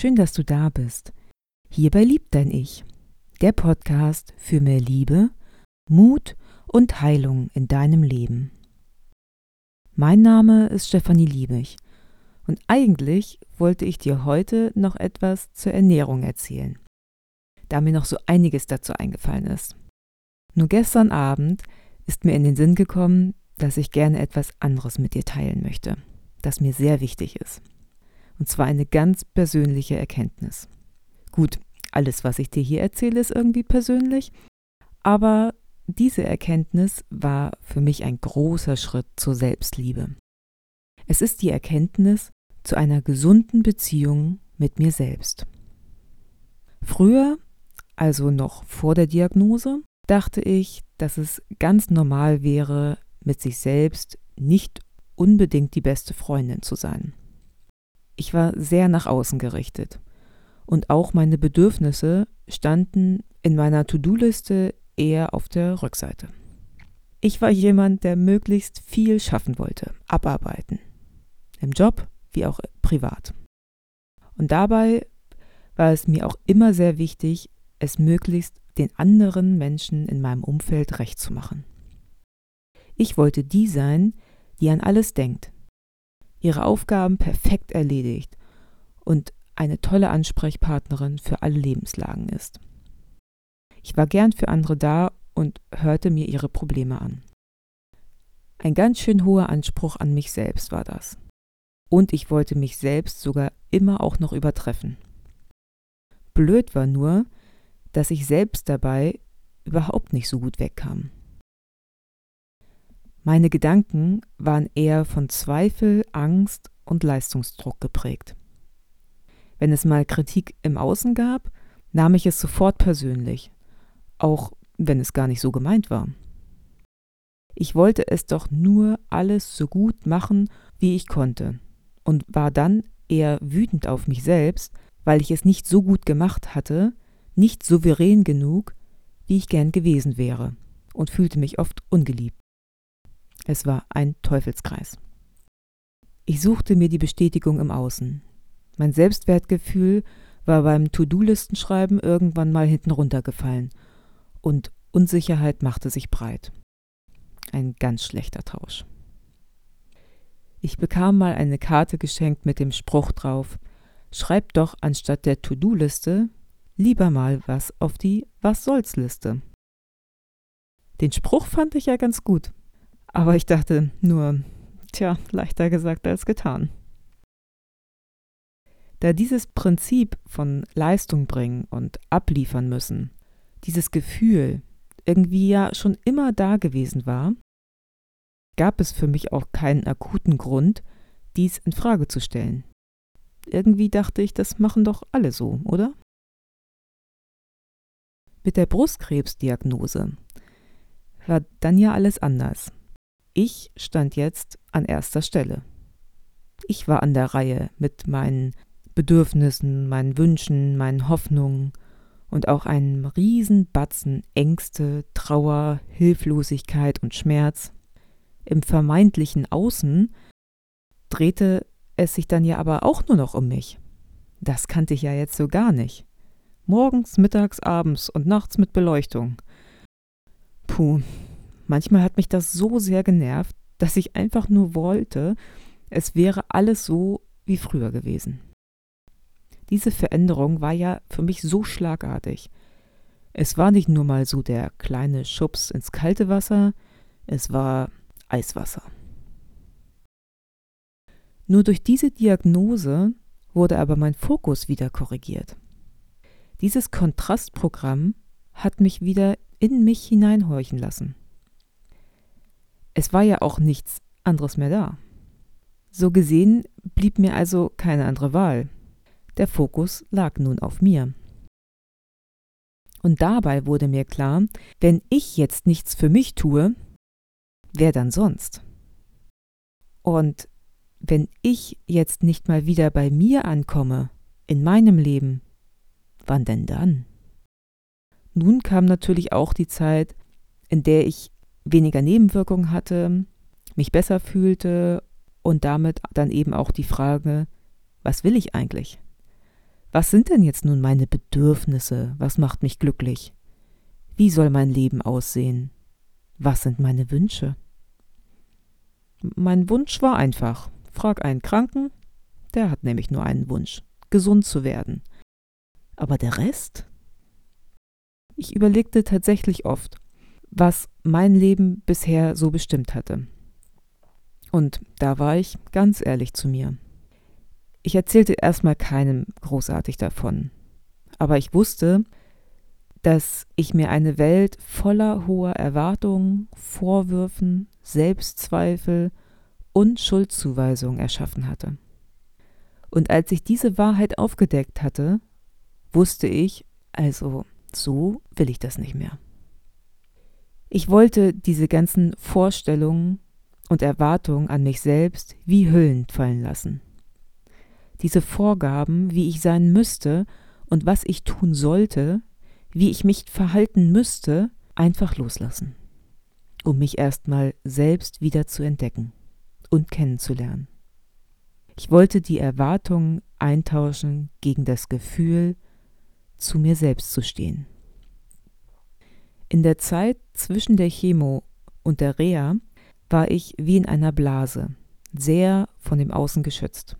Schön, dass du da bist. Hier bei Lieb dein Ich, der Podcast für mehr Liebe, Mut und Heilung in deinem Leben. Mein Name ist Stefanie Liebig und eigentlich wollte ich dir heute noch etwas zur Ernährung erzählen, da mir noch so einiges dazu eingefallen ist. Nur gestern Abend ist mir in den Sinn gekommen, dass ich gerne etwas anderes mit dir teilen möchte, das mir sehr wichtig ist. Und zwar eine ganz persönliche Erkenntnis. Gut, alles, was ich dir hier erzähle, ist irgendwie persönlich, aber diese Erkenntnis war für mich ein großer Schritt zur Selbstliebe. Es ist die Erkenntnis zu einer gesunden Beziehung mit mir selbst. Früher, also noch vor der Diagnose, dachte ich, dass es ganz normal wäre, mit sich selbst nicht unbedingt die beste Freundin zu sein. Ich war sehr nach außen gerichtet und auch meine Bedürfnisse standen in meiner To-Do-Liste eher auf der Rückseite. Ich war jemand, der möglichst viel schaffen wollte, abarbeiten. Im Job wie auch privat. Und dabei war es mir auch immer sehr wichtig, es möglichst den anderen Menschen in meinem Umfeld recht zu machen. Ich wollte die sein, die an alles denkt, ihre Aufgaben perfekt erledigt und eine tolle Ansprechpartnerin für alle Lebenslagen ist. Ich war gern für andere da und hörte mir ihre Probleme an. Ein ganz schön hoher Anspruch an mich selbst war das. Und ich wollte mich selbst sogar immer auch noch übertreffen. Blöd war nur, dass ich selbst dabei überhaupt nicht so gut wegkam. Meine Gedanken waren eher von Zweifel, Angst und Leistungsdruck geprägt. Wenn es mal Kritik im Außen gab, nahm ich es sofort persönlich, auch wenn es gar nicht so gemeint war. Ich wollte es doch nur alles so gut machen, wie ich konnte, und war dann eher wütend auf mich selbst, weil ich es nicht so gut gemacht hatte, nicht souverän genug, wie ich gern gewesen wäre, und fühlte mich oft ungeliebt. Es war ein Teufelskreis. Ich suchte mir die Bestätigung im Außen. Mein Selbstwertgefühl war beim To-Do-Listenschreiben irgendwann mal hinten runtergefallen und Unsicherheit machte sich breit. Ein ganz schlechter Tausch. Ich bekam mal eine Karte geschenkt mit dem Spruch drauf: Schreib doch anstatt der To-Do-Liste lieber mal was auf die Was soll's Liste. Den Spruch fand ich ja ganz gut. Aber ich dachte nur, tja, leichter gesagt als getan. Da dieses Prinzip von Leistung bringen und abliefern müssen, dieses Gefühl irgendwie ja schon immer da gewesen war, gab es für mich auch keinen akuten Grund, dies in Frage zu stellen. Irgendwie dachte ich, das machen doch alle so, oder? Mit der Brustkrebsdiagnose war dann ja alles anders. Ich stand jetzt an erster Stelle. Ich war an der Reihe mit meinen Bedürfnissen, meinen Wünschen, meinen Hoffnungen und auch einem riesen Batzen Ängste, Trauer, Hilflosigkeit und Schmerz. Im vermeintlichen Außen drehte es sich dann ja aber auch nur noch um mich. Das kannte ich ja jetzt so gar nicht. Morgens, mittags, abends und nachts mit Beleuchtung. Puh, Manchmal hat mich das so sehr genervt, dass ich einfach nur wollte, es wäre alles so wie früher gewesen. Diese Veränderung war ja für mich so schlagartig. Es war nicht nur mal so der kleine Schubs ins kalte Wasser, es war Eiswasser. Nur durch diese Diagnose wurde aber mein Fokus wieder korrigiert. Dieses Kontrastprogramm hat mich wieder in mich hineinhorchen lassen. Es war ja auch nichts anderes mehr da. So gesehen blieb mir also keine andere Wahl. Der Fokus lag nun auf mir. Und dabei wurde mir klar, wenn ich jetzt nichts für mich tue, wer dann sonst? Und wenn ich jetzt nicht mal wieder bei mir ankomme, in meinem Leben, wann denn dann? Nun kam natürlich auch die Zeit, in der ich weniger Nebenwirkungen hatte, mich besser fühlte und damit dann eben auch die Frage, Was will ich eigentlich? Was sind denn jetzt nun meine Bedürfnisse? Was macht mich glücklich? Wie soll mein Leben aussehen? Was sind meine Wünsche? Mein Wunsch war einfach. Frag einen Kranken, der hat nämlich nur einen Wunsch, gesund zu werden. Aber der Rest? Ich überlegte tatsächlich oft, was mein Leben bisher so bestimmt hatte. Und da war ich ganz ehrlich zu mir. Ich erzählte erstmal keinem großartig davon, aber ich wusste, dass ich mir eine Welt voller hoher Erwartungen, Vorwürfen, Selbstzweifel und Schuldzuweisungen erschaffen hatte. Und als ich diese Wahrheit aufgedeckt hatte, wusste ich, also so will ich das nicht mehr. Ich wollte diese ganzen Vorstellungen und Erwartungen an mich selbst wie Hüllen fallen lassen. Diese Vorgaben, wie ich sein müsste und was ich tun sollte, wie ich mich verhalten müsste, einfach loslassen, um mich erstmal selbst wieder zu entdecken und kennenzulernen. Ich wollte die Erwartungen eintauschen gegen das Gefühl, zu mir selbst zu stehen. In der Zeit zwischen der Chemo und der Reha war ich wie in einer Blase, sehr von dem Außen geschützt.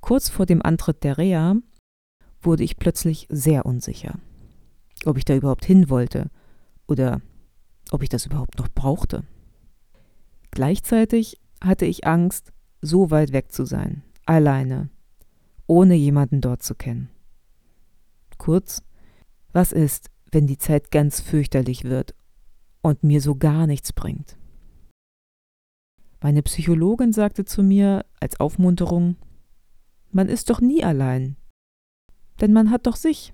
Kurz vor dem Antritt der Reha wurde ich plötzlich sehr unsicher, ob ich da überhaupt hin wollte oder ob ich das überhaupt noch brauchte. Gleichzeitig hatte ich Angst, so weit weg zu sein, alleine, ohne jemanden dort zu kennen. Kurz, was ist, wenn die Zeit ganz fürchterlich wird und mir so gar nichts bringt? Meine Psychologin sagte zu mir als Aufmunterung, man ist doch nie allein, denn man hat doch sich.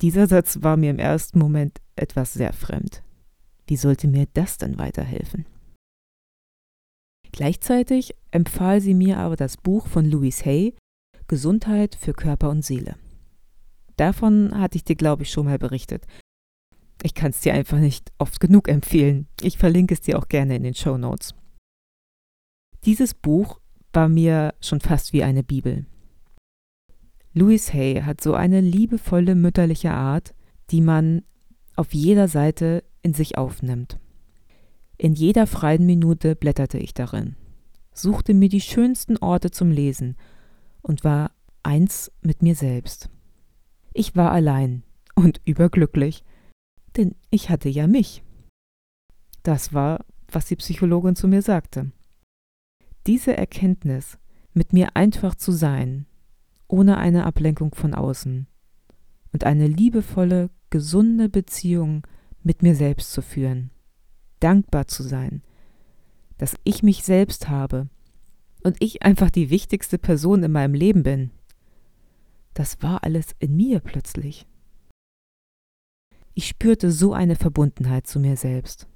Dieser Satz war mir im ersten Moment etwas sehr fremd. Wie sollte mir das denn weiterhelfen? Gleichzeitig empfahl sie mir aber das Buch von Louise Hay, Gesundheit für Körper und Seele. Davon hatte ich dir, glaube ich, schon mal berichtet. Ich kann es dir einfach nicht oft genug empfehlen. Ich verlinke es dir auch gerne in den Show Notes. Dieses Buch war mir schon fast wie eine Bibel. Louise Hay hat so eine liebevolle mütterliche Art, die man auf jeder Seite in sich aufnimmt. In jeder freien Minute blätterte ich darin, suchte mir die schönsten Orte zum Lesen und war eins mit mir selbst. Ich war allein und überglücklich, denn ich hatte ja mich. Das war, was die Psychologin zu mir sagte. Diese Erkenntnis, mit mir einfach zu sein, ohne eine Ablenkung von außen und eine liebevolle, gesunde Beziehung mit mir selbst zu führen, dankbar zu sein, dass ich mich selbst habe und ich einfach die wichtigste Person in meinem Leben bin. Das war alles in mir plötzlich. Ich spürte so eine Verbundenheit zu mir selbst,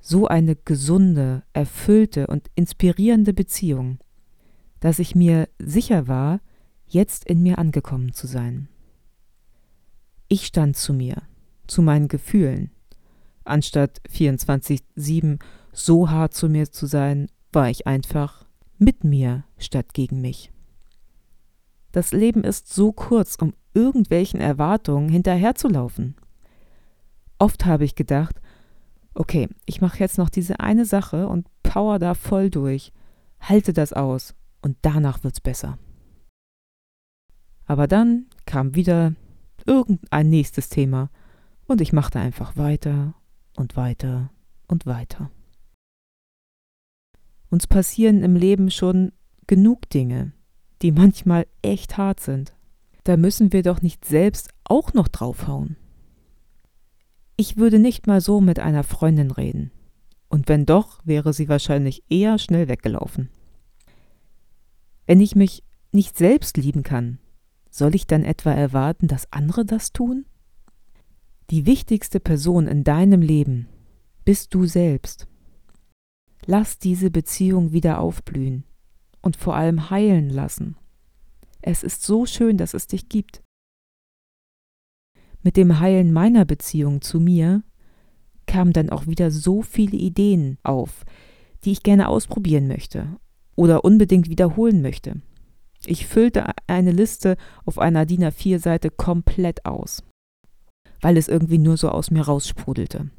so eine gesunde, erfüllte und inspirierende Beziehung, dass ich mir sicher war, jetzt in mir angekommen zu sein. Ich stand zu mir, zu meinen Gefühlen, Anstatt 24-7 so hart zu mir zu sein, war ich einfach mit mir statt gegen mich. Das Leben ist so kurz, um irgendwelchen Erwartungen hinterherzulaufen. Oft habe ich gedacht, okay, ich mache jetzt noch diese eine Sache und power da voll durch, halte das aus und danach wird's besser. Aber dann kam wieder irgendein nächstes Thema und ich machte einfach weiter und weiter und weiter. Uns passieren im Leben schon genug Dinge, die manchmal echt hart sind. Da müssen wir doch nicht selbst auch noch draufhauen. Ich würde nicht mal so mit einer Freundin reden. Und wenn doch, wäre sie wahrscheinlich eher schnell weggelaufen. Wenn ich mich nicht selbst lieben kann, soll ich dann etwa erwarten, dass andere das tun? Die wichtigste Person in deinem Leben bist du selbst. Lass diese Beziehung wieder aufblühen und vor allem heilen lassen. Es ist so schön, dass es dich gibt. Mit dem Heilen meiner Beziehung zu mir kamen dann auch wieder so viele Ideen auf, die ich gerne ausprobieren möchte oder unbedingt wiederholen möchte. Ich füllte eine Liste auf einer DIN A4-Seite komplett aus, weil es irgendwie nur so aus mir raussprudelte.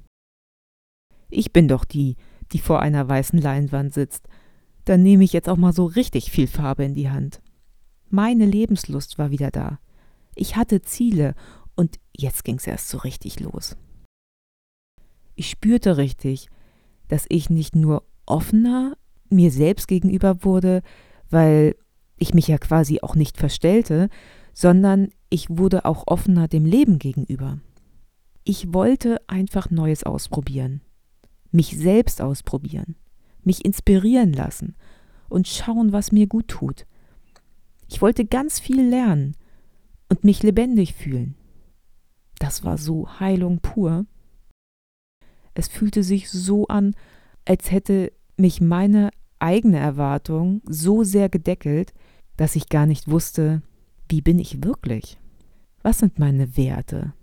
Ich bin doch die, die vor einer weißen Leinwand sitzt. Dann nehme ich jetzt auch mal so richtig viel Farbe in die Hand. Meine Lebenslust war wieder da. Ich hatte Ziele und jetzt ging's erst so richtig los. Ich spürte richtig, dass ich nicht nur offener mir selbst gegenüber wurde, weil ich mich ja quasi auch nicht verstellte, sondern ich wurde auch offener dem Leben gegenüber. Ich wollte einfach Neues ausprobieren, mich selbst ausprobieren, mich inspirieren lassen und schauen, was mir gut tut. Ich wollte ganz viel lernen und mich lebendig fühlen. Das war so Heilung pur. Es fühlte sich so an, als hätte mich meine eigene Erwartung so sehr gedeckelt, dass ich gar nicht wusste, wie bin ich wirklich? Was sind meine Werte?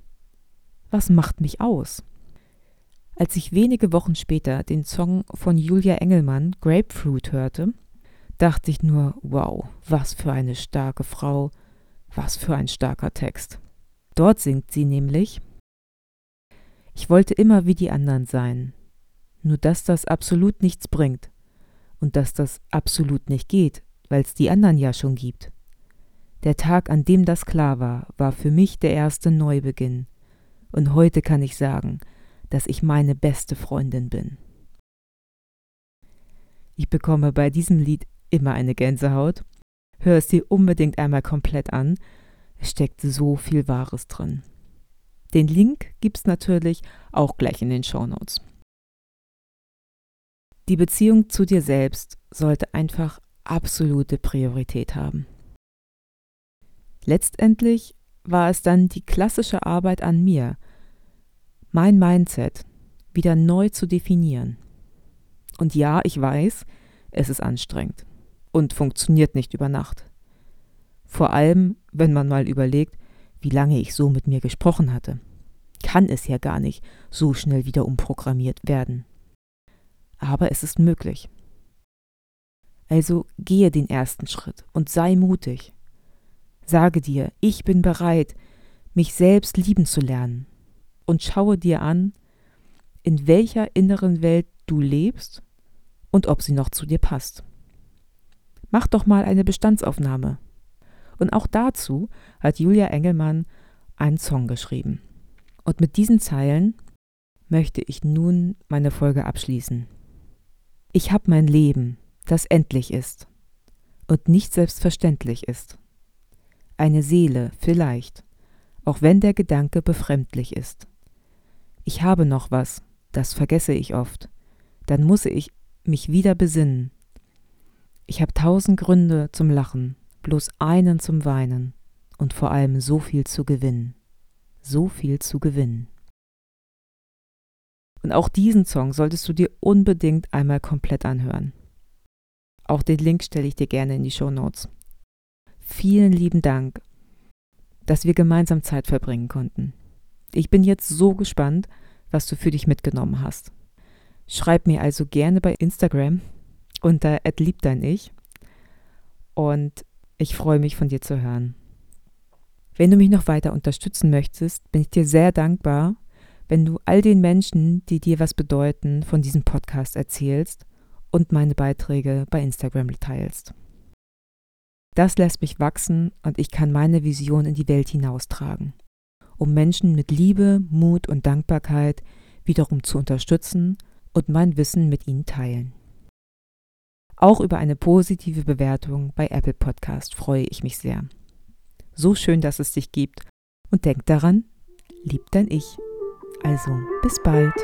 Was macht mich aus? Als ich wenige Wochen später den Song von Julia Engelmann Grapefruit hörte, dachte ich nur, wow, was für eine starke Frau, was für ein starker Text. Dort singt sie nämlich, ich wollte immer wie die anderen sein, nur dass das absolut nichts bringt und dass das absolut nicht geht, weil es die anderen ja schon gibt. Der Tag, an dem das klar war, war für mich der erste Neubeginn. Und heute kann ich sagen, dass ich meine beste Freundin bin. Ich bekomme bei diesem Lied immer eine Gänsehaut. Hör es dir unbedingt einmal komplett an. Es steckt so viel Wahres drin. Den Link gibt's natürlich auch gleich in den Show Notes. Die Beziehung zu dir selbst sollte einfach absolute Priorität haben. Letztendlich war es dann die klassische Arbeit an mir, mein Mindset wieder neu zu definieren. Und ja, ich weiß, es ist anstrengend und funktioniert nicht über Nacht. Vor allem, wenn man mal überlegt, wie lange ich so mit mir gesprochen hatte. Kann es ja gar nicht so schnell wieder umprogrammiert werden aber es ist möglich. Also gehe den ersten Schritt und sei mutig. Sage dir, ich bin bereit, mich selbst lieben zu lernen und schaue dir an, in welcher inneren Welt du lebst und ob sie noch zu dir passt. Mach doch mal eine Bestandsaufnahme. Und auch dazu hat Julia Engelmann einen Song geschrieben. Und mit diesen Zeilen möchte ich nun meine Folge abschließen. Ich habe mein Leben, das endlich ist und nicht selbstverständlich ist. Eine Seele, vielleicht, auch wenn der Gedanke befremdlich ist. Ich habe noch was, das vergesse ich oft, dann muss ich mich wieder besinnen. Ich habe tausend Gründe zum Lachen, bloß einen zum Weinen und vor allem so viel zu gewinnen. So viel zu gewinnen. Und auch diesen Song solltest du dir unbedingt einmal komplett anhören. Auch den Link stelle ich dir gerne in die Show Notes. Vielen lieben Dank, dass wir gemeinsam Zeit verbringen konnten. Ich bin jetzt so gespannt, was du für dich mitgenommen hast. Schreib mir also gerne bei Instagram unter @liebdein-ich und ich freue mich von dir zu hören. Wenn du mich noch weiter unterstützen möchtest, bin ich dir sehr dankbar, wenn du all den Menschen, die dir was bedeuten, von diesem Podcast erzählst und meine Beiträge bei Instagram teilst. Das lässt mich wachsen und ich kann meine Vision in die Welt hinaustragen, um Menschen mit Liebe, Mut und Dankbarkeit wiederum zu unterstützen und mein Wissen mit ihnen teilen. Auch über eine positive Bewertung bei Apple Podcast freue ich mich sehr. So schön, dass es dich gibt und denk daran, lieb dein Ich. Also, bis bald.